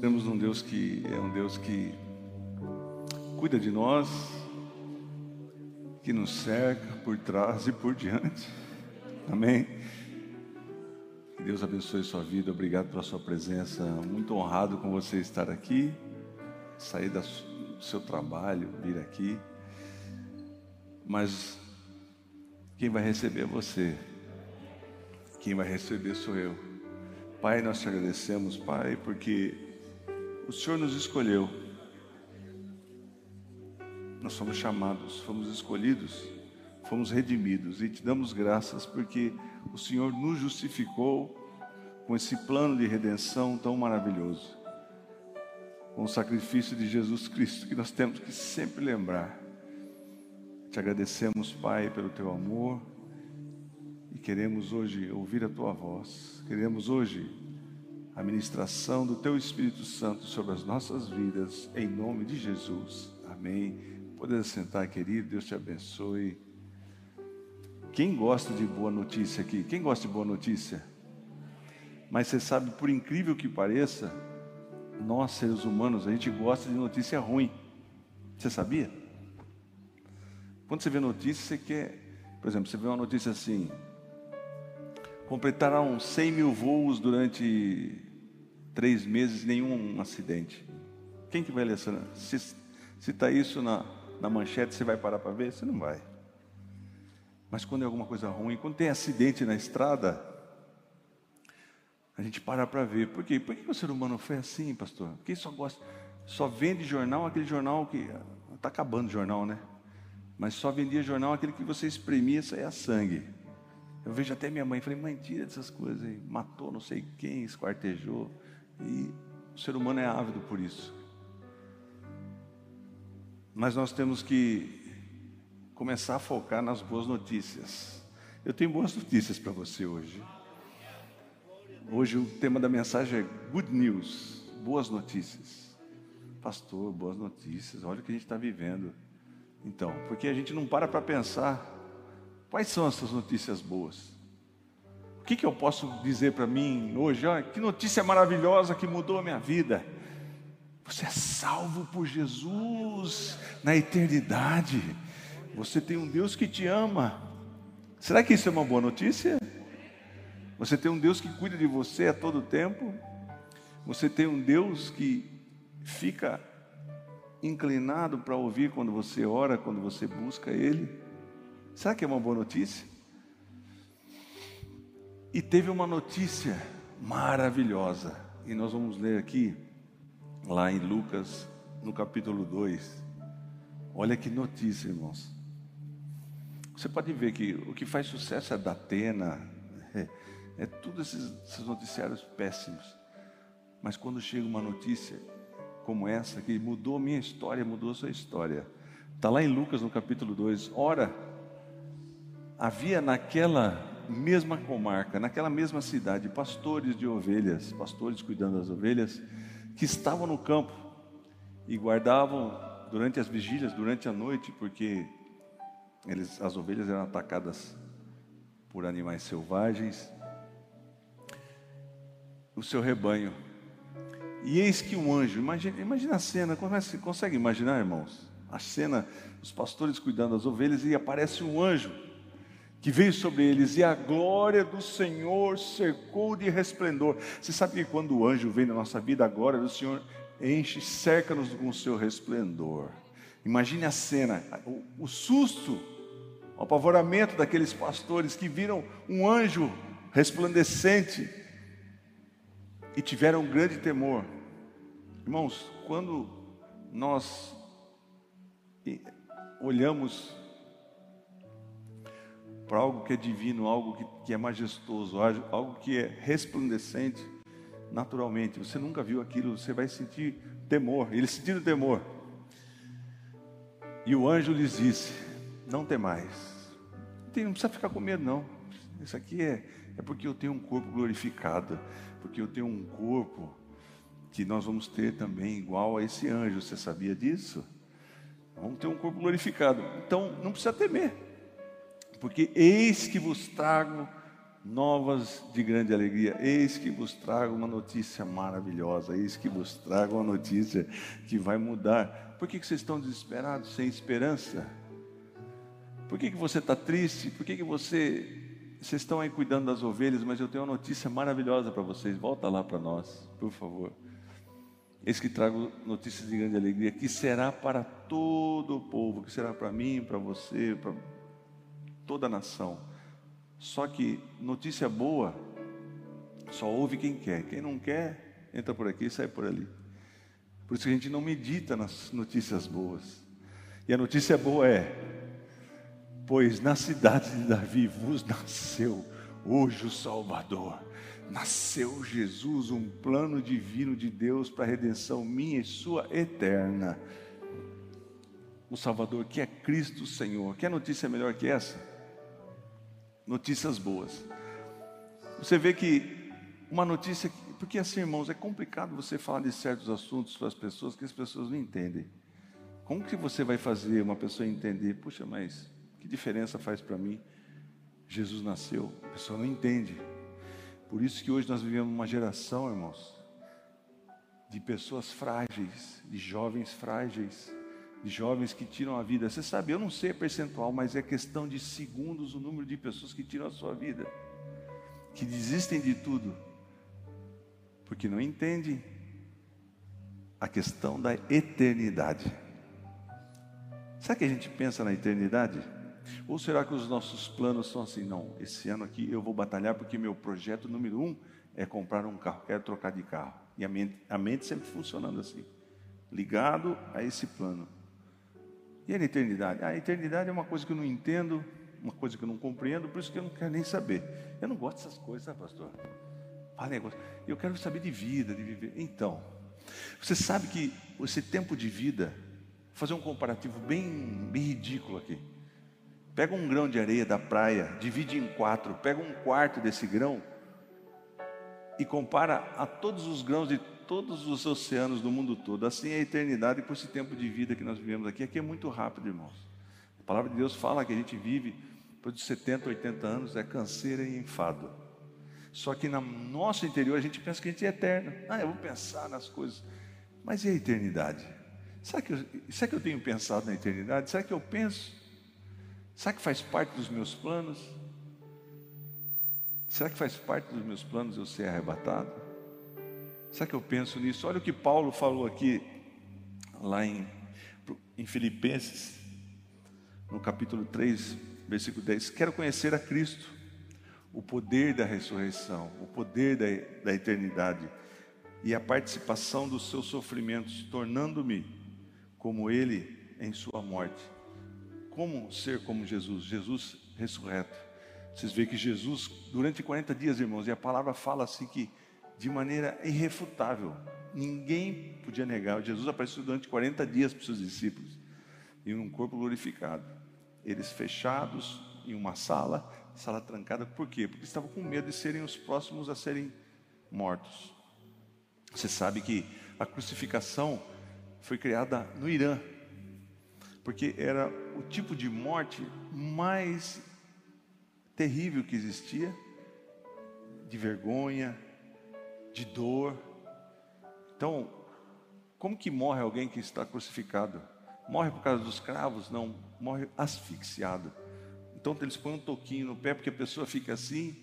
temos um Deus que é um Deus que cuida de nós, que nos cerca por trás e por diante. Amém. Que Deus abençoe sua vida. Obrigado pela sua presença. Muito honrado com você estar aqui, sair do seu trabalho, vir aqui. Mas quem vai receber é você. Quem vai receber sou eu. Pai, nós te agradecemos, Pai, porque o Senhor nos escolheu. Nós somos chamados, fomos escolhidos, fomos redimidos e te damos graças porque o Senhor nos justificou com esse plano de redenção tão maravilhoso. Com o sacrifício de Jesus Cristo que nós temos que sempre lembrar. Te agradecemos, Pai, pelo teu amor e queremos hoje ouvir a tua voz. Queremos hoje a ministração do teu Espírito Santo sobre as nossas vidas, em nome de Jesus. Amém. Pode sentar, querido, Deus te abençoe. Quem gosta de boa notícia aqui? Quem gosta de boa notícia? Mas você sabe, por incrível que pareça, nós seres humanos, a gente gosta de notícia ruim. Você sabia? Quando você vê notícia, você quer. Por exemplo, você vê uma notícia assim: completaram 100 mil voos durante três meses, nenhum acidente. Quem que vai ler essa? Se está isso na, na manchete, você vai parar para ver? Você não vai. Mas quando é alguma coisa ruim, quando tem acidente na estrada, a gente para para ver. Por quê? Por que o ser humano foi assim, pastor? Porque só gosta, só vende jornal, aquele jornal que está acabando o jornal, né? Mas só vendia jornal aquele que você espremia, saia sangue. Eu vejo até minha mãe, falei, mãe, tira dessas coisas aí. Matou não sei quem, esquartejou. E o ser humano é ávido por isso. Mas nós temos que começar a focar nas boas notícias. Eu tenho boas notícias para você hoje. Hoje o tema da mensagem é Good News, boas notícias. Pastor, boas notícias, olha o que a gente está vivendo. Então, porque a gente não para para pensar Quais são essas notícias boas? O que, que eu posso dizer para mim hoje? Olha, que notícia maravilhosa que mudou a minha vida. Você é salvo por Jesus na eternidade. Você tem um Deus que te ama. Será que isso é uma boa notícia? Você tem um Deus que cuida de você a todo tempo. Você tem um Deus que fica inclinado para ouvir quando você ora, quando você busca Ele. Será que é uma boa notícia? E teve uma notícia maravilhosa, e nós vamos ler aqui, lá em Lucas, no capítulo 2. Olha que notícia, irmãos. Você pode ver que o que faz sucesso é da Atena, é, é tudo esses, esses noticiários péssimos. Mas quando chega uma notícia como essa, que mudou a minha história, mudou sua história. Está lá em Lucas no capítulo 2. Ora, havia naquela mesma comarca, naquela mesma cidade, pastores de ovelhas, pastores cuidando das ovelhas, que estavam no campo e guardavam durante as vigílias, durante a noite, porque eles, as ovelhas eram atacadas por animais selvagens, o seu rebanho. E eis que um anjo, imagina, imagina a cena, consegue, consegue imaginar, irmãos? A cena, os pastores cuidando das ovelhas e aparece um anjo que veio sobre eles, e a glória do Senhor cercou de resplendor. Você sabe que quando o anjo vem na nossa vida, a glória do Senhor enche, cerca-nos com o seu resplendor. Imagine a cena, o, o susto, o apavoramento daqueles pastores que viram um anjo resplandecente e tiveram um grande temor. Irmãos, quando nós olhamos para algo que é divino, algo que, que é majestoso, algo que é resplandecente, naturalmente. Você nunca viu aquilo, você vai sentir temor. Eles sentiram temor. E o anjo lhes disse: Não temais. Não precisa ficar com medo, não. Isso aqui é, é porque eu tenho um corpo glorificado, porque eu tenho um corpo que nós vamos ter também igual a esse anjo. Você sabia disso? Vamos ter um corpo glorificado. Então não precisa temer porque eis que vos trago novas de grande alegria. Eis que vos trago uma notícia maravilhosa. Eis que vos trago uma notícia que vai mudar. Por que, que vocês estão desesperados, sem esperança? Por que, que você está triste? Por que, que você. Vocês estão aí cuidando das ovelhas, mas eu tenho uma notícia maravilhosa para vocês. Volta lá para nós, por favor. Eis que trago notícias de grande alegria, que será para todo o povo, que será para mim, para você, para toda a nação. Só que notícia boa só ouve quem quer. Quem não quer, entra por aqui e sai por ali. Por isso que a gente não medita nas notícias boas. E a notícia boa é: pois na cidade de Davi vos nasceu hoje o Salvador. Nasceu Jesus, um plano divino de Deus para a redenção minha e sua eterna. O Salvador que é Cristo Senhor. Quer notícia melhor que essa? Notícias boas. Você vê que uma notícia, porque assim, irmãos, é complicado você falar de certos assuntos para as pessoas que as pessoas não entendem. Como que você vai fazer uma pessoa entender? Puxa, mas que diferença faz para mim? Jesus nasceu, a pessoa não entende. Por isso que hoje nós vivemos uma geração, irmãos, de pessoas frágeis, de jovens frágeis, de jovens que tiram a vida. Você sabe, eu não sei a percentual, mas é questão de segundos o número de pessoas que tiram a sua vida, que desistem de tudo, porque não entendem a questão da eternidade. Será que a gente pensa na eternidade? Ou será que os nossos planos são assim? Não, esse ano aqui eu vou batalhar porque meu projeto número um é comprar um carro, quero trocar de carro. E a mente, a mente sempre funcionando assim, ligado a esse plano. E a eternidade? A eternidade é uma coisa que eu não entendo, uma coisa que eu não compreendo, por isso que eu não quero nem saber. Eu não gosto dessas coisas, sabe, pastor? Fala negócio. Eu quero saber de vida, de viver. Então, você sabe que esse tempo de vida, vou fazer um comparativo bem, bem ridículo aqui. Pega um grão de areia da praia, divide em quatro, pega um quarto desse grão e compara a todos os grãos de todos os oceanos do mundo todo. Assim é a eternidade por esse tempo de vida que nós vivemos aqui. Aqui é muito rápido, irmãos. A palavra de Deus fala que a gente vive por 70, 80 anos, é canseira e enfado. Só que no nosso interior a gente pensa que a gente é eterno. Ah, eu vou pensar nas coisas. Mas e a eternidade? Será que, eu, será que eu tenho pensado na eternidade? Será que eu penso? Será que faz parte dos meus planos? Será que faz parte dos meus planos eu ser arrebatado? Será que eu penso nisso? Olha o que Paulo falou aqui, lá em, em Filipenses, no capítulo 3, versículo 10. Quero conhecer a Cristo, o poder da ressurreição, o poder da, da eternidade e a participação dos seus sofrimentos, tornando-me como Ele em Sua morte. Como ser como Jesus? Jesus ressurreto. Vocês veem que Jesus, durante 40 dias, irmãos, e a palavra fala assim que de maneira irrefutável. Ninguém podia negar. Jesus apareceu durante 40 dias para os seus discípulos, em um corpo glorificado. Eles fechados em uma sala, sala trancada, por quê? Porque estavam com medo de serem os próximos a serem mortos. Você sabe que a crucificação foi criada no Irã, porque era o tipo de morte mais terrível que existia, de vergonha, de dor. Então, como que morre alguém que está crucificado? Morre por causa dos cravos? Não, morre asfixiado. Então eles põem um toquinho no pé porque a pessoa fica assim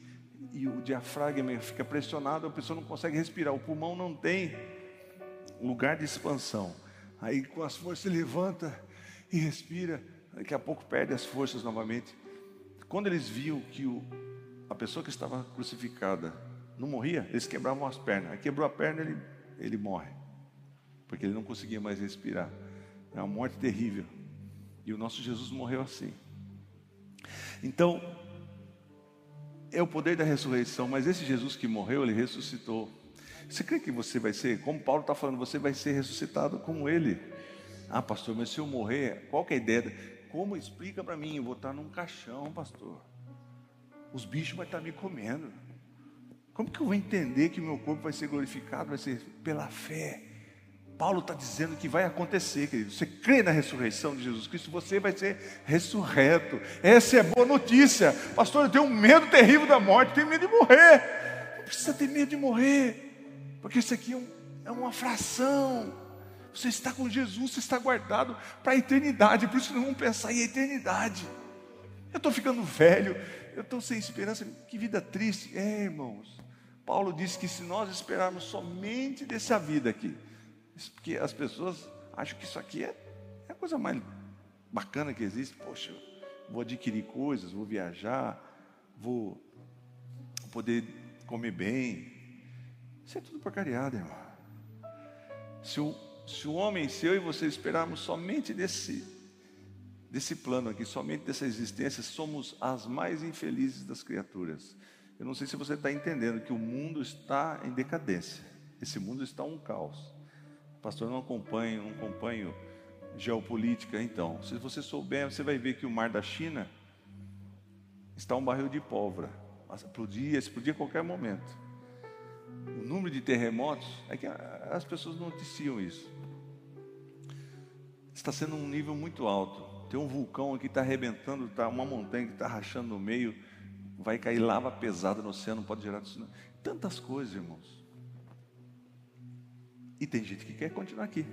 e o diafragma fica pressionado, a pessoa não consegue respirar, o pulmão não tem lugar de expansão. Aí com as forças levanta e respira, daqui a pouco perde as forças novamente. Quando eles viam que o, a pessoa que estava crucificada não morria, eles quebravam as pernas. Aí quebrou a perna, ele, ele morre. Porque ele não conseguia mais respirar. É uma morte terrível. E o nosso Jesus morreu assim. Então, é o poder da ressurreição, mas esse Jesus que morreu, ele ressuscitou. Você crê que você vai ser, como Paulo está falando, você vai ser ressuscitado como ele? Ah, pastor, mas se eu morrer, qual que é a ideia? Como explica para mim? Eu vou estar num caixão, pastor. Os bichos vão estar me comendo. Como que eu vou entender que meu corpo vai ser glorificado? Vai ser pela fé. Paulo está dizendo que vai acontecer, querido. Você crê na ressurreição de Jesus Cristo, você vai ser ressurreto. Essa é a boa notícia. Pastor, eu tenho um medo terrível da morte, tenho medo de morrer. Não precisa ter medo de morrer, porque isso aqui é, um, é uma fração. Você está com Jesus, você está guardado para a eternidade. Por isso não vamos pensar em eternidade. Eu estou ficando velho, eu estou sem esperança. Que vida triste. É, irmãos. Paulo disse que se nós esperarmos somente dessa vida aqui, porque as pessoas acham que isso aqui é, é a coisa mais bacana que existe. Poxa, vou adquirir coisas, vou viajar, vou poder comer bem. Isso é tudo porcariada, irmão. Se o, se o homem, se eu e você esperarmos somente desse, desse plano aqui, somente dessa existência, somos as mais infelizes das criaturas. Eu não sei se você está entendendo que o mundo está em decadência. Esse mundo está um caos. Pastor, não acompanho, não acompanho geopolítica. Então, se você souber, você vai ver que o mar da China está um barril de pólvora. Explodir, explodir a qualquer momento. O número de terremotos, é que as pessoas noticiam isso. Está sendo um nível muito alto. Tem um vulcão aqui que está arrebentando, tá uma montanha que está rachando no meio, vai cair lava pesada no oceano, pode gerar tsunami. Tantas coisas, irmãos. E tem gente que quer continuar aqui.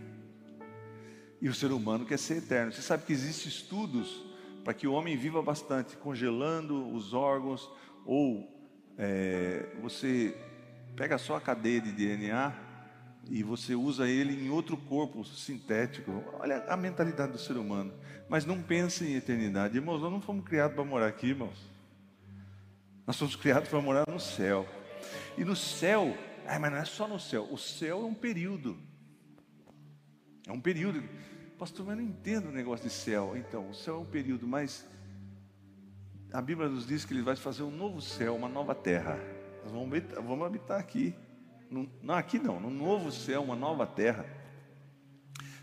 E o ser humano quer ser eterno. Você sabe que existem estudos para que o homem viva bastante, congelando os órgãos, ou é, você pega só a cadeia de DNA e você usa ele em outro corpo sintético. Olha a mentalidade do ser humano. Mas não pense em eternidade. Irmãos, nós não fomos criados para morar aqui, irmãos. Nós fomos criados para morar no céu. E no céu ah, mas não é só no céu. O céu é um período. É um período. Pastor, mas eu não entendo o negócio de céu. Então, o céu é um período, mas a Bíblia nos diz que ele vai fazer um novo céu, uma nova terra. Nós vamos habitar, vamos habitar aqui. Não, aqui não, no novo céu, uma nova terra.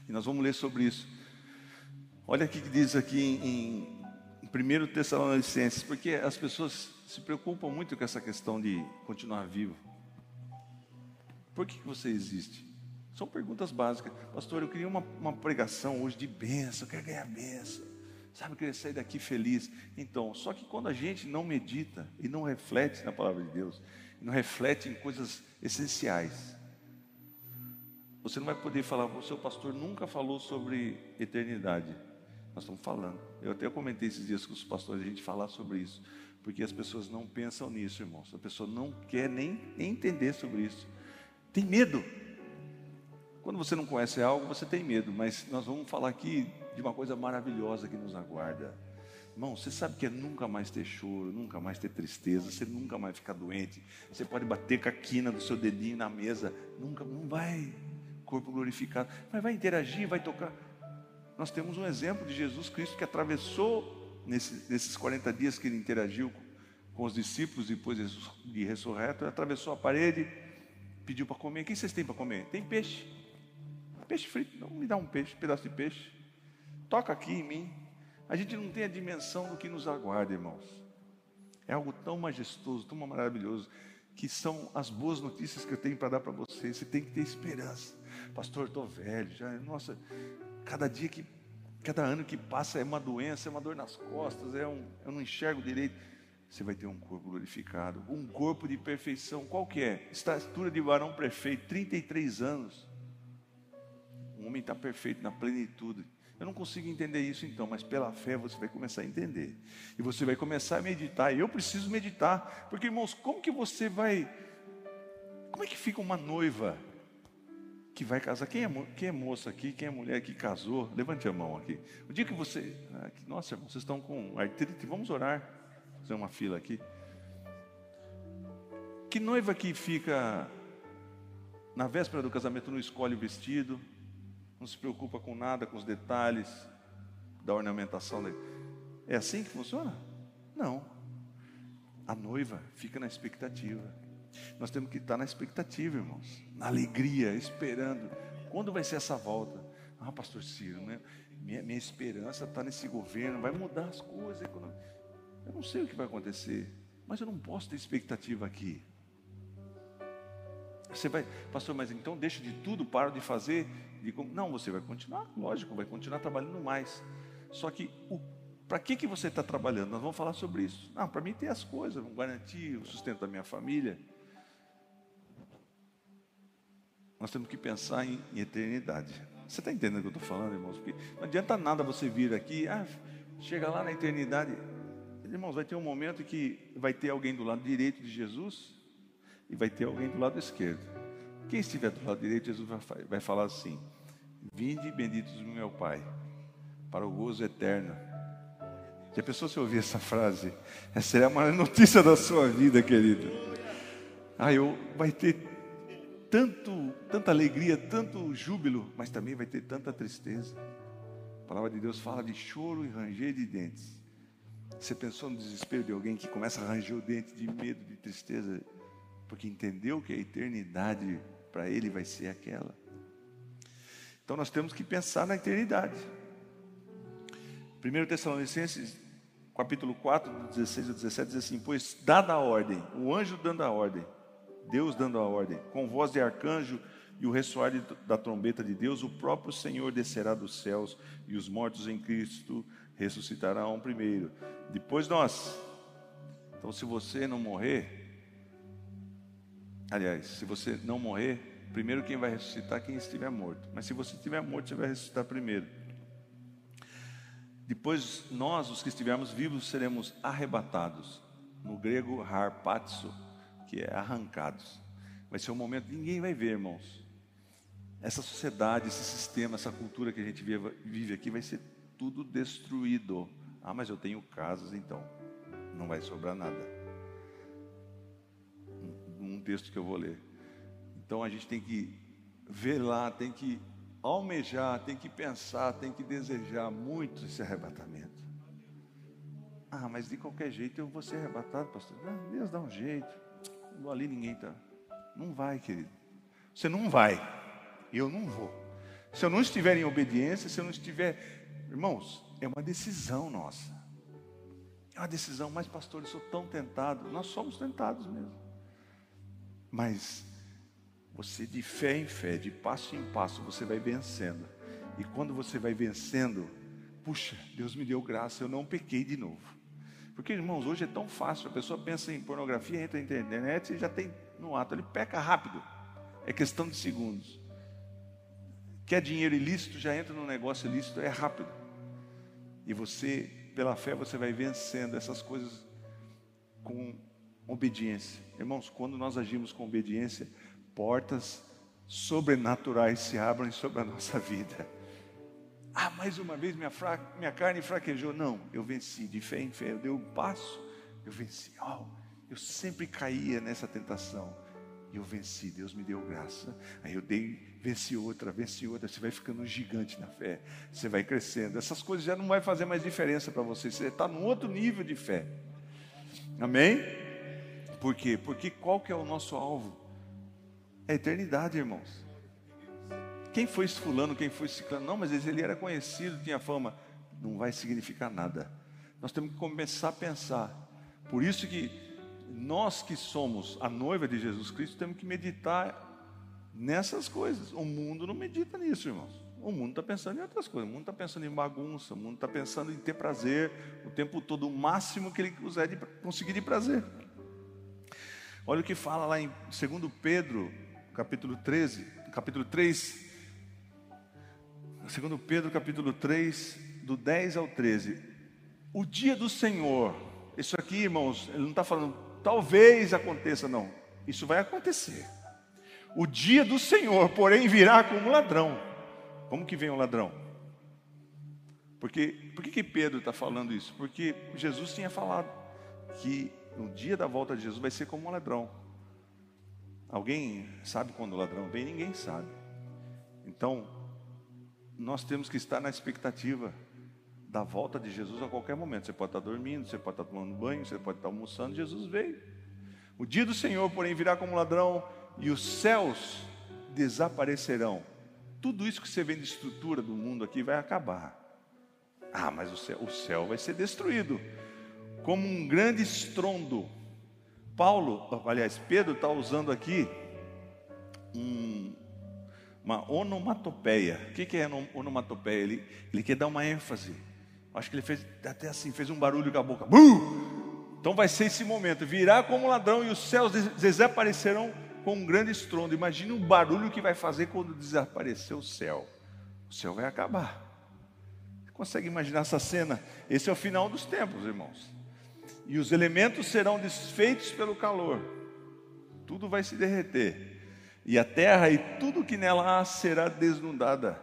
E nós vamos ler sobre isso. Olha o que diz aqui em 1 Tessalonicenses, porque as pessoas se preocupam muito com essa questão de continuar vivo. Por que você existe? São perguntas básicas. Pastor, eu queria uma, uma pregação hoje de bênção, eu quero ganhar bênção. Sabe, eu queria sair daqui feliz. Então, só que quando a gente não medita e não reflete na palavra de Deus, não reflete em coisas essenciais, você não vai poder falar, o seu pastor nunca falou sobre eternidade. Nós estamos falando. Eu até comentei esses dias com os pastores, a gente falar sobre isso. Porque as pessoas não pensam nisso, irmãos. A pessoa não quer nem, nem entender sobre isso. Tem medo. Quando você não conhece algo, você tem medo, mas nós vamos falar aqui de uma coisa maravilhosa que nos aguarda. Irmão, você sabe que é nunca mais ter choro, nunca mais ter tristeza, você nunca mais ficar doente. Você pode bater com a quina do seu dedinho na mesa, nunca, não vai. Corpo glorificado, mas vai interagir, vai tocar. Nós temos um exemplo de Jesus Cristo que atravessou nesse, nesses 40 dias que ele interagiu com os discípulos depois de ressurreto, ele atravessou a parede pediu para comer. O que vocês têm para comer? Tem peixe. Peixe frito. Não, me dá um peixe, um pedaço de peixe. Toca aqui em mim. A gente não tem a dimensão do que nos aguarda, irmãos. É algo tão majestoso, tão maravilhoso, que são as boas notícias que eu tenho para dar para vocês. Você tem que ter esperança. Pastor, estou velho, já, nossa, cada dia que, cada ano que passa é uma doença, é uma dor nas costas, é um, eu não enxergo direito você vai ter um corpo glorificado, um corpo de perfeição. Qual que é? Estatura de varão perfeito, 33 anos. Um homem está perfeito na plenitude. Eu não consigo entender isso então, mas pela fé você vai começar a entender. E você vai começar a meditar. E eu preciso meditar. Porque, irmãos, como que você vai. Como é que fica uma noiva que vai casar? Quem é, quem é moça aqui? Quem é mulher que casou? Levante a mão aqui. O dia que você. Ah, nossa, vocês estão com artrite, vamos orar fazer uma fila aqui. Que noiva que fica na véspera do casamento não escolhe o vestido, não se preocupa com nada, com os detalhes da ornamentação. É assim que funciona? Não. A noiva fica na expectativa. Nós temos que estar na expectativa, irmãos, na alegria, esperando. Quando vai ser essa volta? Ah, pastor Ciro, né? minha, minha esperança está nesse governo, vai mudar as coisas. Eu não sei o que vai acontecer, mas eu não posso ter expectativa aqui. Você vai, pastor, mas então deixa de tudo, para de fazer. De, não, você vai continuar, lógico, vai continuar trabalhando mais. Só que para que, que você está trabalhando? Nós vamos falar sobre isso. Não, para mim ter as coisas, vamos garantir o sustento da minha família. Nós temos que pensar em, em eternidade. Você está entendendo o que eu estou falando, irmãos? Porque não adianta nada você vir aqui, ah, chega lá na eternidade. Irmãos, vai ter um momento que vai ter alguém do lado direito de Jesus e vai ter alguém do lado esquerdo. Quem estiver do lado direito, Jesus vai, falar assim: Vinde benditos do meu Pai, para o gozo eterno. Já pensou se ouvir essa frase? Essa seria a maior notícia da sua vida, querido. Ah, eu, vai ter tanto, tanta alegria, tanto júbilo, mas também vai ter tanta tristeza. A palavra de Deus fala de choro e ranger de dentes. Você pensou no desespero de alguém que começa a ranger o dente de medo, de tristeza, porque entendeu que a eternidade para ele vai ser aquela. Então nós temos que pensar na eternidade. 1 Tessalonicenses, capítulo 4, 16 a 17, diz assim: Pois dada a ordem, o anjo dando a ordem, Deus dando a ordem, com voz de arcanjo e o ressoar da trombeta de Deus, o próprio Senhor descerá dos céus e os mortos em Cristo ressuscitarão primeiro. Depois nós. Então, se você não morrer, aliás, se você não morrer, primeiro quem vai ressuscitar é quem estiver morto. Mas se você estiver morto, você vai ressuscitar primeiro. Depois nós, os que estivermos vivos, seremos arrebatados. No grego, harpatso que é arrancados. Vai ser um momento que ninguém vai ver, irmãos. Essa sociedade, esse sistema, essa cultura que a gente vive aqui vai ser tudo destruído. Ah, mas eu tenho casas, então não vai sobrar nada. Um texto que eu vou ler. Então a gente tem que lá, tem que almejar, tem que pensar, tem que desejar muito esse arrebatamento. Ah, mas de qualquer jeito eu vou ser arrebatado, pastor. Deus dá um jeito ali ninguém está. Não vai, querido. Você não vai. Eu não vou. Se eu não estiver em obediência, se eu não estiver. Irmãos, é uma decisão nossa. É uma decisão, mas pastor, eu sou tão tentado. Nós somos tentados mesmo. Mas você de fé em fé, de passo em passo, você vai vencendo. E quando você vai vencendo, puxa, Deus me deu graça, eu não pequei de novo. Porque, irmãos, hoje é tão fácil. A pessoa pensa em pornografia, entra na internet e já tem no ato. Ele peca rápido. É questão de segundos. Quer dinheiro ilícito, já entra no negócio ilícito, é rápido. E você, pela fé, você vai vencendo essas coisas com obediência. Irmãos, quando nós agimos com obediência, portas sobrenaturais se abrem sobre a nossa vida. Ah, mais uma vez minha, fra... minha carne fraquejou. Não, eu venci de fé em fé. Eu dei um passo, eu venci. Oh, eu sempre caía nessa tentação. E eu venci, Deus me deu graça. Aí eu dei, venci outra, venci outra. Você vai ficando um gigante na fé. Você vai crescendo. Essas coisas já não vai fazer mais diferença para você. Você está num outro nível de fé. Amém? Por quê? Porque qual que é o nosso alvo? É a eternidade, irmãos. Quem foi esse fulano, quem foi esse clã? Não, mas ele era conhecido, tinha fama. Não vai significar nada. Nós temos que começar a pensar. Por isso que nós que somos a noiva de Jesus Cristo temos que meditar nessas coisas. O mundo não medita nisso, irmãos. O mundo está pensando em outras coisas. O mundo está pensando em bagunça. O mundo está pensando em ter prazer o tempo todo, o máximo que ele quiser de, conseguir de prazer. Olha o que fala lá em 2 Pedro, capítulo 13, capítulo 3, Segundo Pedro capítulo 3, do 10 ao 13. O dia do Senhor. Isso aqui, irmãos, ele não está falando talvez aconteça, não. Isso vai acontecer. O dia do Senhor, porém, virá como ladrão. Como que vem o ladrão? Porque, por que, que Pedro está falando isso? Porque Jesus tinha falado que no dia da volta de Jesus vai ser como um ladrão. Alguém sabe quando o ladrão vem? Ninguém sabe. Então, nós temos que estar na expectativa da volta de Jesus a qualquer momento. Você pode estar dormindo, você pode estar tomando banho, você pode estar almoçando. Jesus veio. O dia do Senhor, porém, virá como ladrão e os céus desaparecerão. Tudo isso que você vê de estrutura do mundo aqui vai acabar. Ah, mas o céu, o céu vai ser destruído como um grande estrondo. Paulo, aliás, Pedro está usando aqui um, uma onomatopeia. O que, é onomatopeia? Ele, ele quer dar uma ênfase. Acho que ele fez até assim, fez um barulho com a boca. Bum! Então vai ser esse momento. Virá como ladrão e os céus desaparecerão com um grande estrondo. Imagine o barulho que vai fazer quando desaparecer o céu. O céu vai acabar. Você consegue imaginar essa cena? Esse é o final dos tempos, irmãos. E os elementos serão desfeitos pelo calor. Tudo vai se derreter. E a terra e tudo que nela há será desnudada.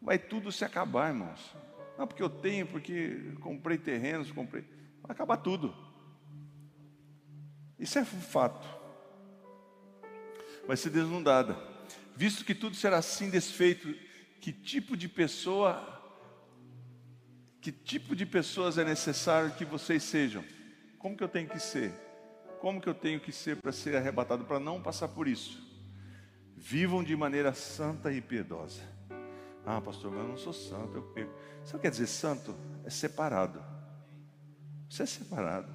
Vai tudo se acabar, irmãos. Não porque eu tenho, porque comprei terrenos, comprei. Vai acabar tudo. Isso é um fato. Vai ser desnudada. Visto que tudo será assim desfeito, que tipo de pessoa, que tipo de pessoas é necessário que vocês sejam? Como que eu tenho que ser? Como que eu tenho que ser para ser arrebatado, para não passar por isso? Vivam de maneira santa e piedosa. Ah, pastor, mas eu não sou santo. Eu, eu... Sabe o que quer dizer santo? É separado. Você é separado.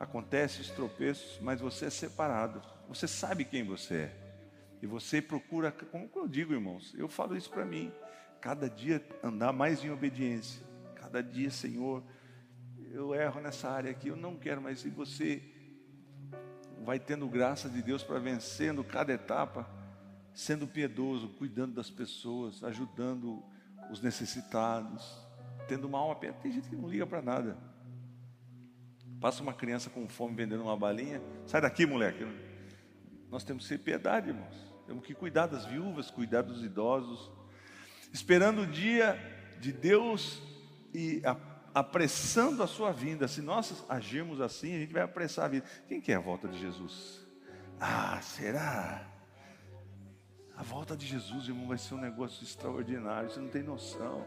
Acontece os tropeços, mas você é separado. Você sabe quem você é. E você procura, como eu digo, irmãos, eu falo isso para mim. Cada dia andar mais em obediência. Cada dia, Senhor, eu erro nessa área aqui, eu não quero mais. E você vai tendo graça de Deus para vencendo cada etapa sendo piedoso, cuidando das pessoas, ajudando os necessitados, tendo uma alma aberta. Tem gente que não liga para nada. Passa uma criança com fome vendendo uma balinha, sai daqui, moleque. Nós temos que ser piedade, irmãos. Temos que cuidar das viúvas, cuidar dos idosos, esperando o dia de Deus e apressando a sua vinda. Se nós agirmos assim, a gente vai apressar a vida. Quem quer a volta de Jesus? Ah, será? A volta de Jesus, irmão, vai ser um negócio extraordinário. Você não tem noção.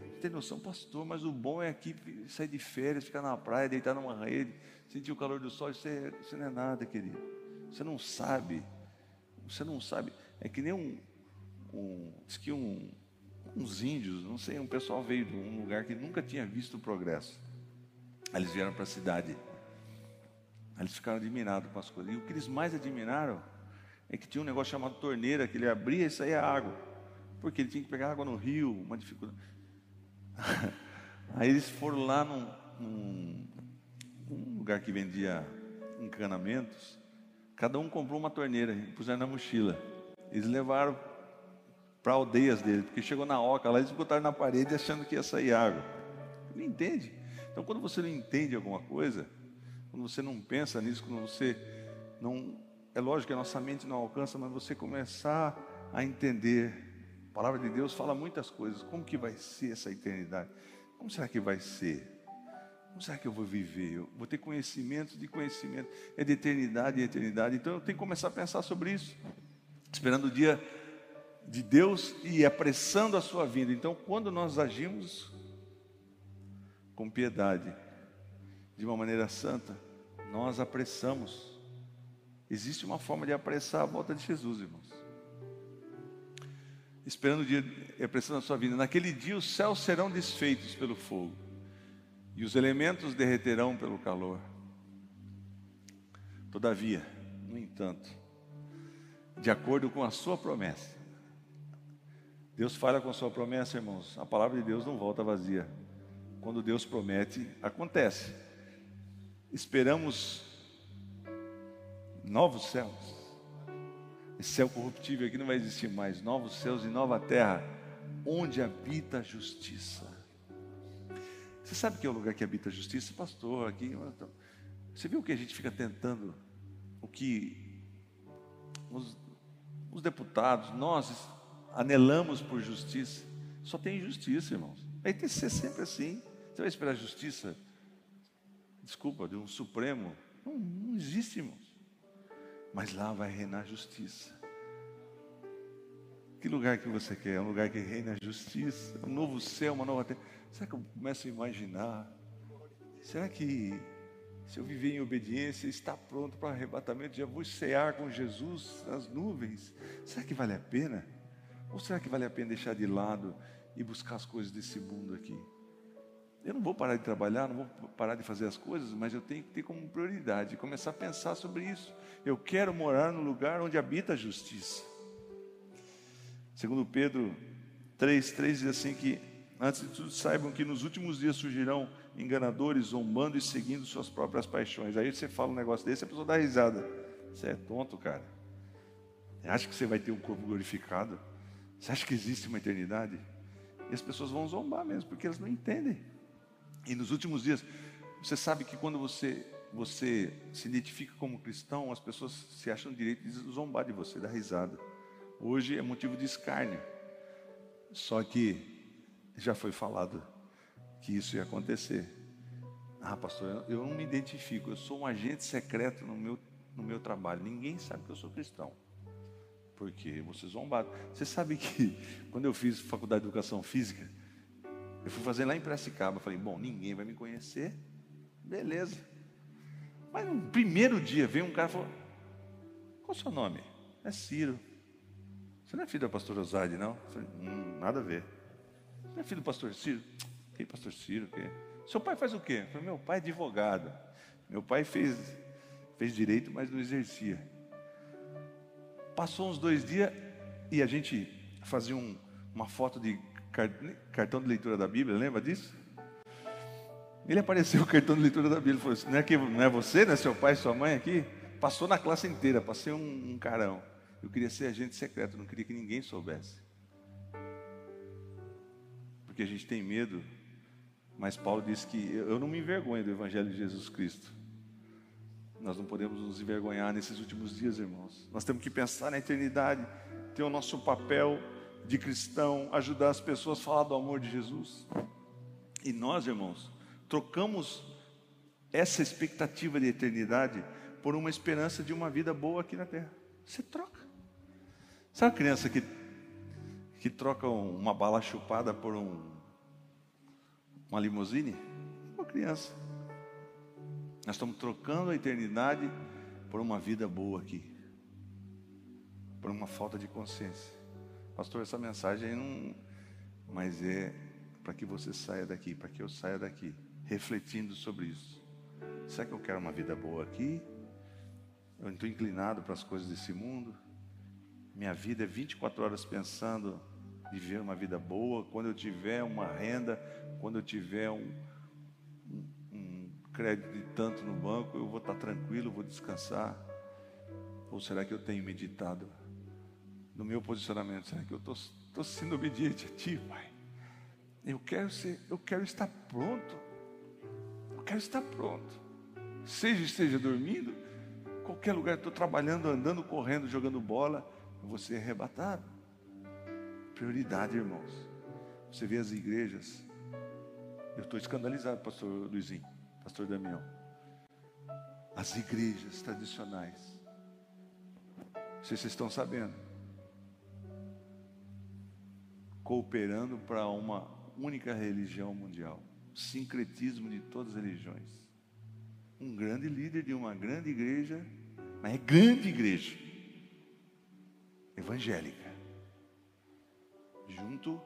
Não tem noção, pastor, mas o bom é aqui sair de férias, ficar na praia, deitar numa rede, sentir o calor do sol. Isso, é, isso não é nada, querido. Você não sabe. Você não sabe. É que nem um. um diz que um, uns índios, não sei, um pessoal veio de um lugar que nunca tinha visto o progresso. Aí eles vieram para a cidade. Aí eles ficaram admirados com as coisas. E o que eles mais admiraram é que tinha um negócio chamado torneira, que ele abria e saía água. Porque ele tinha que pegar água no rio, uma dificuldade. Aí eles foram lá num, num, num lugar que vendia encanamentos. Cada um comprou uma torneira e puseram na mochila. Eles levaram para aldeias dele, porque chegou na oca lá, eles botaram na parede achando que ia sair água. Não entende? Então, quando você não entende alguma coisa, quando você não pensa nisso, quando você não é lógico que a nossa mente não alcança, mas você começar a entender. A palavra de Deus fala muitas coisas. Como que vai ser essa eternidade? Como será que vai ser? Como será que eu vou viver? Eu vou ter conhecimento de conhecimento. É de eternidade em eternidade. Então eu tenho que começar a pensar sobre isso. Esperando o dia de Deus e apressando a sua vida. Então, quando nós agimos com piedade, de uma maneira santa, nós apressamos Existe uma forma de apressar a volta de Jesus, irmãos. Esperando o dia, apressando a sua vida. Naquele dia os céus serão desfeitos pelo fogo, e os elementos derreterão pelo calor. Todavia, no entanto, de acordo com a sua promessa, Deus fala com a sua promessa, irmãos. A palavra de Deus não volta vazia. Quando Deus promete, acontece. Esperamos novos céus. Esse céu corruptível aqui não vai existir mais. Novos céus e nova terra, onde habita a justiça. Você sabe que é o lugar que habita a justiça, pastor? Aqui, você viu que a gente fica tentando? O que os, os deputados, nós anelamos por justiça. Só tem justiça, irmãos. Aí tem que ser sempre assim. Você vai esperar justiça? Desculpa, de um Supremo? Não, não existe, irmãos mas lá vai reinar justiça. Que lugar que você quer? Um lugar que reina justiça, um novo céu, uma nova terra. Será que eu começo a imaginar? Será que se eu viver em obediência, está pronto para arrebatamento, já vou cear com Jesus nas nuvens? Será que vale a pena? Ou será que vale a pena deixar de lado e buscar as coisas desse mundo aqui? Eu não vou parar de trabalhar, não vou parar de fazer as coisas, mas eu tenho que ter como prioridade começar a pensar sobre isso. Eu quero morar no lugar onde habita a justiça. Segundo Pedro 3, 3 diz assim que antes de tudo saibam que nos últimos dias surgirão enganadores, zombando e seguindo suas próprias paixões. Aí você fala um negócio desse, a pessoa dá risada. Você é tonto, cara. Você acha que você vai ter um corpo glorificado? Você acha que existe uma eternidade? E as pessoas vão zombar mesmo, porque elas não entendem. E nos últimos dias, você sabe que quando você você se identifica como cristão, as pessoas se acham direito de zombar de você, dar risada. Hoje é motivo de escárnio. Só que já foi falado que isso ia acontecer. Ah, pastor, eu não me identifico, eu sou um agente secreto no meu, no meu trabalho. Ninguém sabe que eu sou cristão. Porque você zombado. Você sabe que quando eu fiz faculdade de educação física, eu fui fazer lá em Piracicaba. Falei, bom, ninguém vai me conhecer. Beleza. Mas no primeiro dia veio um cara e falou: Qual o seu nome? É Ciro. Você não é filho da pastora Osade, não? Eu falei, hum, nada a ver. Não é filho do pastor Ciro? Que pastor Ciro? Que? Seu pai faz o quê? Eu falei, meu pai é advogado. Meu pai fez, fez direito, mas não exercia. Passou uns dois dias e a gente fazia um, uma foto de cartão de leitura da Bíblia, lembra disso? Ele apareceu o cartão de leitura da Bíblia, falou assim, não é, que, não é você, não é seu pai, sua mãe aqui? Passou na classe inteira, passei um, um carão. Eu queria ser agente secreto, não queria que ninguém soubesse. Porque a gente tem medo, mas Paulo disse que eu não me envergonho do Evangelho de Jesus Cristo. Nós não podemos nos envergonhar nesses últimos dias, irmãos. Nós temos que pensar na eternidade, ter o nosso papel de cristão, ajudar as pessoas a falar do amor de Jesus. E nós, irmãos, trocamos essa expectativa de eternidade por uma esperança de uma vida boa aqui na terra. Você troca. Sabe a criança que, que troca uma bala chupada por um, uma limusine? Uma criança. Nós estamos trocando a eternidade por uma vida boa aqui, por uma falta de consciência. Pastor, essa mensagem aí não. Mas é para que você saia daqui, para que eu saia daqui, refletindo sobre isso. Será que eu quero uma vida boa aqui? Eu estou inclinado para as coisas desse mundo? Minha vida é 24 horas pensando em viver uma vida boa. Quando eu tiver uma renda, quando eu tiver um, um, um crédito de tanto no banco, eu vou estar tranquilo, vou descansar. Ou será que eu tenho meditado no meu posicionamento? Será que eu estou sendo obediente a Ti, Pai? Eu quero ser, eu quero estar pronto. Eu quero estar pronto. Seja esteja dormindo, qualquer lugar, estou trabalhando, andando, correndo, jogando bola, eu vou ser arrebatado. Prioridade, irmãos. Você vê as igrejas. Eu estou escandalizado, pastor Luizinho, pastor Damião. As igrejas tradicionais. Vocês estão sabendo cooperando para uma única religião mundial, sincretismo de todas as religiões. Um grande líder de uma grande igreja, mas é grande igreja, evangélica, junto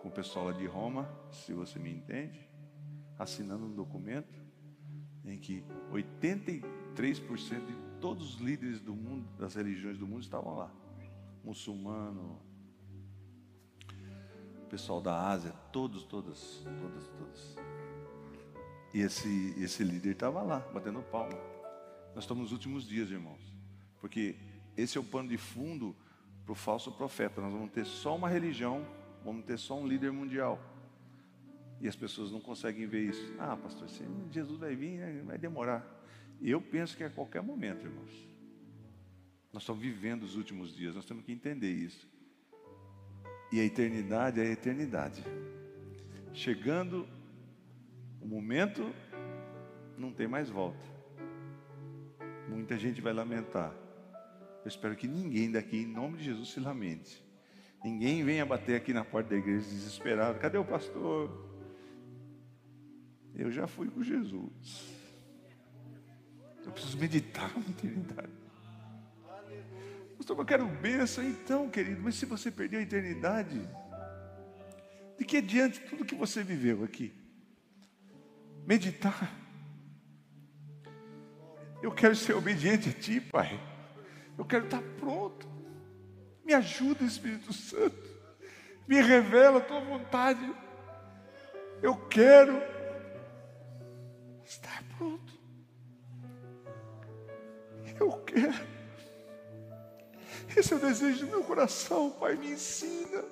com o pessoal de Roma, se você me entende, assinando um documento em que 83% de todos os líderes do mundo, das religiões do mundo estavam lá. Muçulmano, pessoal da Ásia, todos, todas, todas, todas. E esse, esse líder estava lá, batendo palma. Nós estamos nos últimos dias, irmãos. Porque esse é o pano de fundo para o falso profeta. Nós vamos ter só uma religião, vamos ter só um líder mundial. E as pessoas não conseguem ver isso. Ah, pastor, Jesus vai vir, né? vai demorar. Eu penso que é a qualquer momento, irmãos. Nós estamos vivendo os últimos dias, nós temos que entender isso. E a eternidade é a eternidade. Chegando o momento, não tem mais volta. Muita gente vai lamentar. Eu espero que ninguém daqui, em nome de Jesus, se lamente. Ninguém venha bater aqui na porta da igreja desesperado. Cadê o pastor? Eu já fui com Jesus. Eu preciso meditar na eternidade. Pastor, eu quero bênção. Então, querido, mas se você perdeu a eternidade, de que adiante tudo que você viveu aqui? meditar. Eu quero ser obediente a Ti, Pai. Eu quero estar pronto. Me ajuda, Espírito Santo. Me revela a Tua vontade. Eu quero estar pronto. Eu quero. Esse é o desejo do meu coração, Pai. Me ensina.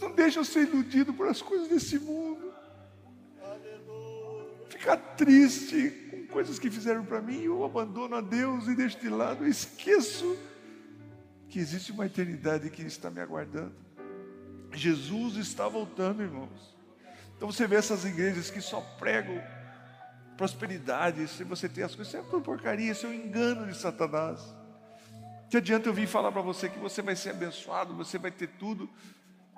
Não deixa eu ser iludido por as coisas desse mundo. Ficar triste com coisas que fizeram para mim, eu abandono a Deus e deixo de lado. Eu esqueço que existe uma eternidade que está me aguardando. Jesus está voltando, irmãos. Então você vê essas igrejas que só pregam prosperidade, se você tem as coisas, isso é tudo porcaria, isso é um engano de Satanás. Que adianta eu vir falar para você que você vai ser abençoado, você vai ter tudo,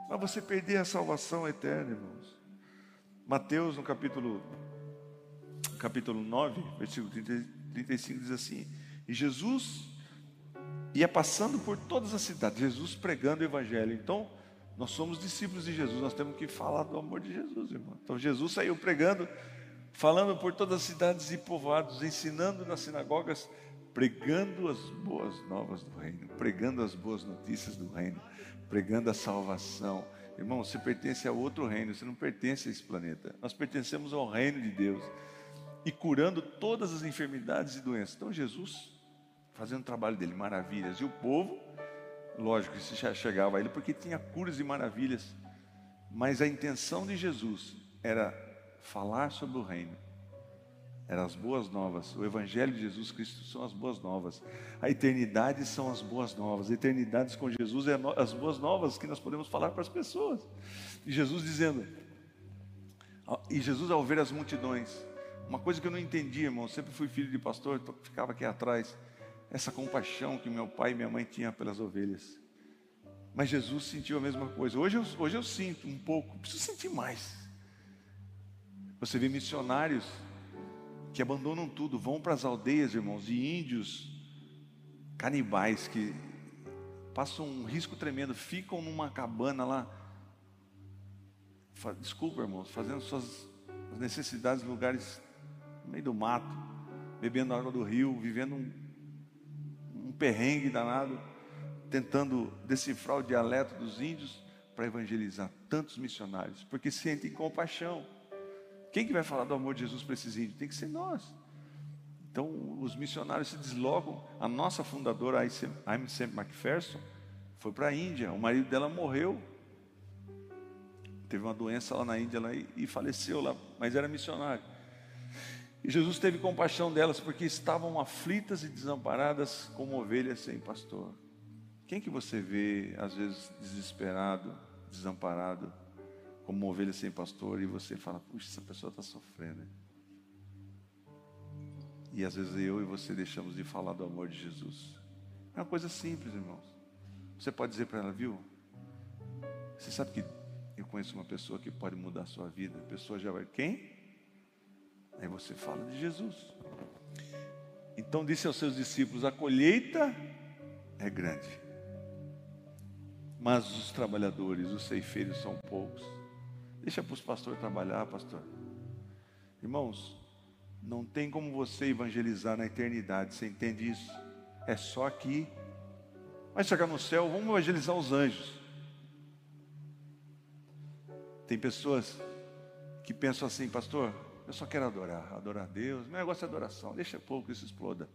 mas você perder a salvação eterna, irmãos. Mateus, no capítulo, capítulo 9, versículo 30, 35, diz assim: E Jesus ia passando por todas as cidades, Jesus pregando o Evangelho. Então, nós somos discípulos de Jesus, nós temos que falar do amor de Jesus, irmão. Então, Jesus saiu pregando, falando por todas as cidades e povoados, ensinando nas sinagogas, pregando as boas novas do reino, pregando as boas notícias do reino, pregando a salvação. Irmão, você pertence a outro reino, você não pertence a esse planeta. Nós pertencemos ao reino de Deus e curando todas as enfermidades e doenças. Então, Jesus fazendo o trabalho dele, maravilhas. E o povo, lógico se chegava a ele porque tinha curas e maravilhas. Mas a intenção de Jesus era falar sobre o reino. Eram as boas novas. O Evangelho de Jesus Cristo são as boas novas. A eternidade são as boas novas. A eternidade com Jesus é as boas novas que nós podemos falar para as pessoas. E Jesus dizendo, e Jesus ao ver as multidões, uma coisa que eu não entendi, irmão, sempre fui filho de pastor, ficava aqui atrás essa compaixão que meu pai e minha mãe tinham pelas ovelhas. Mas Jesus sentiu a mesma coisa. Hoje eu, hoje eu sinto um pouco, preciso sentir mais. Você vê missionários que abandonam tudo, vão para as aldeias, irmãos, e índios canibais que passam um risco tremendo, ficam numa cabana lá. Desculpa, irmãos, fazendo suas necessidades em lugares no meio do mato, bebendo água do rio, vivendo um perrengue danado, tentando decifrar o dialeto dos índios para evangelizar tantos missionários, porque sentem compaixão. Quem que vai falar do amor de Jesus para esses índios? Tem que ser nós. Então, os missionários se deslocam. A nossa fundadora, Amy Sam McPherson, foi para a Índia. O marido dela morreu. Teve uma doença lá na Índia lá, e, e faleceu lá, mas era missionário. E Jesus teve compaixão delas porque estavam aflitas e desamparadas como ovelhas sem pastor. Quem que você vê às vezes desesperado, desamparado, como uma ovelha sem pastor e você fala, puxa, essa pessoa está sofrendo. E às vezes eu e você deixamos de falar do amor de Jesus. É uma coisa simples, irmãos. Você pode dizer para ela, viu? Você sabe que eu conheço uma pessoa que pode mudar a sua vida. A pessoa já vai, quem? Aí você fala de Jesus. Então disse aos seus discípulos: a colheita é grande, mas os trabalhadores, os ceifeiros são poucos. Deixa para os pastores trabalhar, pastor. Irmãos, não tem como você evangelizar na eternidade, você entende isso? É só aqui. Vai chegar no céu, vamos evangelizar os anjos. Tem pessoas que pensam assim, pastor, eu só quero adorar, adorar a Deus. Meu negócio é adoração. Deixa pouco isso exploda.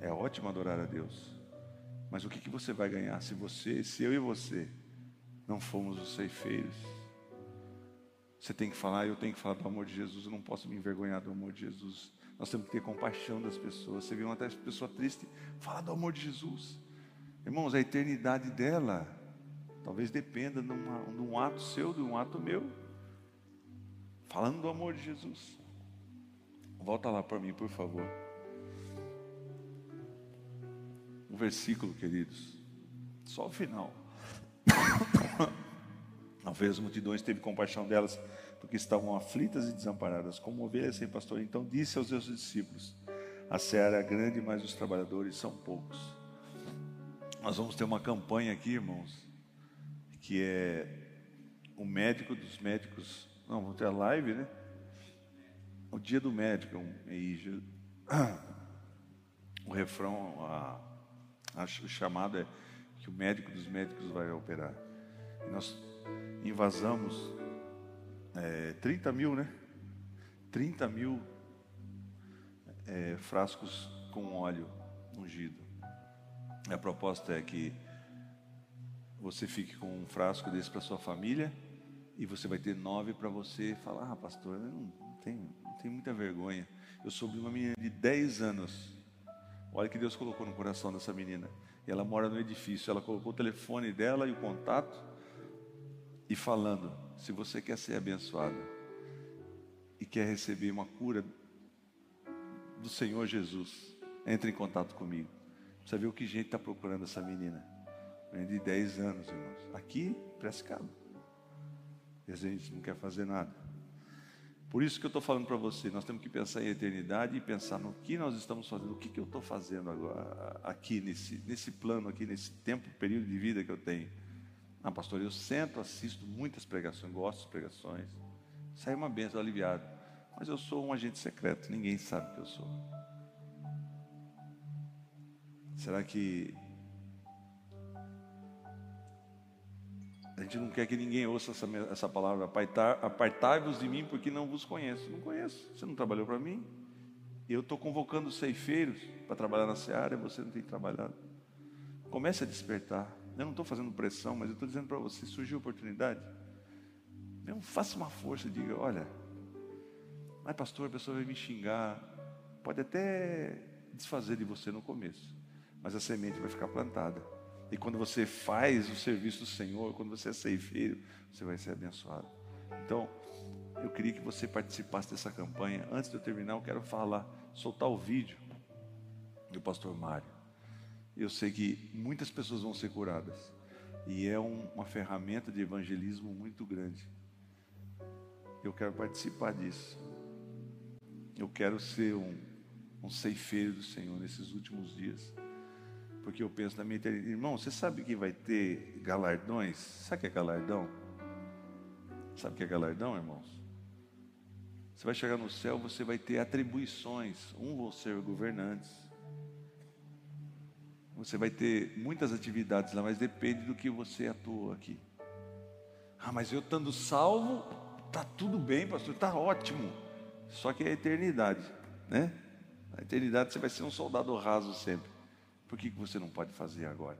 É ótimo adorar a Deus. Mas o que, que você vai ganhar se você, se eu e você não fomos os ceifeiros? Você tem que falar, eu tenho que falar do amor de Jesus, eu não posso me envergonhar do amor de Jesus. Nós temos que ter compaixão das pessoas. Você viu uma pessoa triste, fala do amor de Jesus. Irmãos, a eternidade dela talvez dependa de, uma, de um ato seu, de um ato meu. Falando do amor de Jesus. Volta lá para mim, por favor. Um versículo, queridos. Só o final. Ao ver as multidões, teve compaixão delas, porque estavam aflitas e desamparadas, como ovelhas sem pastor. Então disse aos seus discípulos: A seara é grande, mas os trabalhadores são poucos. Nós vamos ter uma campanha aqui, irmãos, que é o médico dos médicos Não, vamos ter a live, né? O dia do médico. E, o refrão, a, a, o chamado é que o médico dos médicos vai operar. E nós invasamos é, 30 mil, né? 30 mil é, frascos com óleo ungido. A proposta é que você fique com um frasco desse para sua família e você vai ter nove para você falar, ah, pastor, eu não, tenho, não tenho muita vergonha. Eu soube uma menina de 10 anos. Olha que Deus colocou no coração dessa menina. E ela mora no edifício. Ela colocou o telefone dela e o contato e falando: se você quer ser abençoada e quer receber uma cura do Senhor Jesus, entre em contato comigo. Você ver o que gente está procurando essa menina. De 10 anos, irmãos. Aqui, Prescado. E a gente não quer fazer nada. Por isso que eu estou falando para você, nós temos que pensar em eternidade e pensar no que nós estamos fazendo, o que, que eu estou fazendo agora, aqui, nesse, nesse plano, aqui, nesse tempo, período de vida que eu tenho. Ah, pastor, eu sento, assisto muitas pregações, gosto de pregações. Sai uma benção, aliviado. Mas eu sou um agente secreto, ninguém sabe que eu sou. Será que a gente não quer que ninguém ouça essa, essa palavra? Apartai-vos de mim porque não vos conheço. Não conheço, você não trabalhou para mim. Eu estou convocando ceifeiros para trabalhar na seara e você não tem trabalhado. Comece a despertar. Eu não estou fazendo pressão, mas eu estou dizendo para você: surgiu oportunidade. Não faça uma força e diga: olha, mas pastor, a pessoa vai me xingar. Pode até desfazer de você no começo, mas a semente vai ficar plantada. E quando você faz o serviço do Senhor, quando você é ceifeiro, você vai ser abençoado. Então, eu queria que você participasse dessa campanha. Antes de eu terminar, eu quero falar, soltar o vídeo do pastor Mário. Eu sei que muitas pessoas vão ser curadas. E é um, uma ferramenta de evangelismo muito grande. Eu quero participar disso. Eu quero ser um, um ceifeiro do Senhor nesses últimos dias. Porque eu penso na minha eternidade. Irmão, você sabe que vai ter galardões? Sabe o que é galardão? Sabe o que é galardão, irmãos? Você vai chegar no céu, você vai ter atribuições. Um vão ser governantes. Você vai ter muitas atividades lá, mas depende do que você atua aqui. Ah, mas eu estando salvo, tá tudo bem, pastor, tá ótimo. Só que é a eternidade, né? Na eternidade você vai ser um soldado raso sempre. Por que você não pode fazer agora?